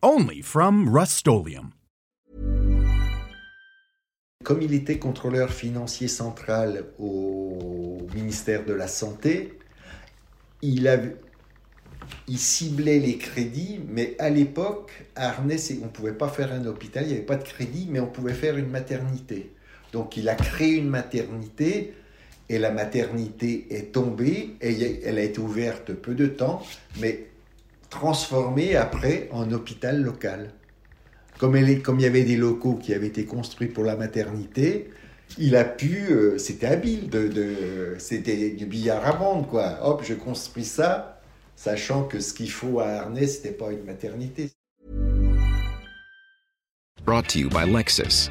Only from Rust-Oleum. Comme il était contrôleur financier central au ministère de la Santé, il, avait, il ciblait les crédits, mais à l'époque, à Arnès, on ne pouvait pas faire un hôpital, il n'y avait pas de crédit, mais on pouvait faire une maternité. Donc il a créé une maternité et la maternité est tombée et elle a été ouverte peu de temps, mais transformée après en hôpital local. Comme, il y avait des locaux qui avaient été construits pour la maternité, il a pu, euh, c'était habile, de c'était du billard à vendre, quoi. Hop, je construis ça, sachant que ce qu'il faut à Arnais, c'était pas une maternité. Brought to you by Lexus.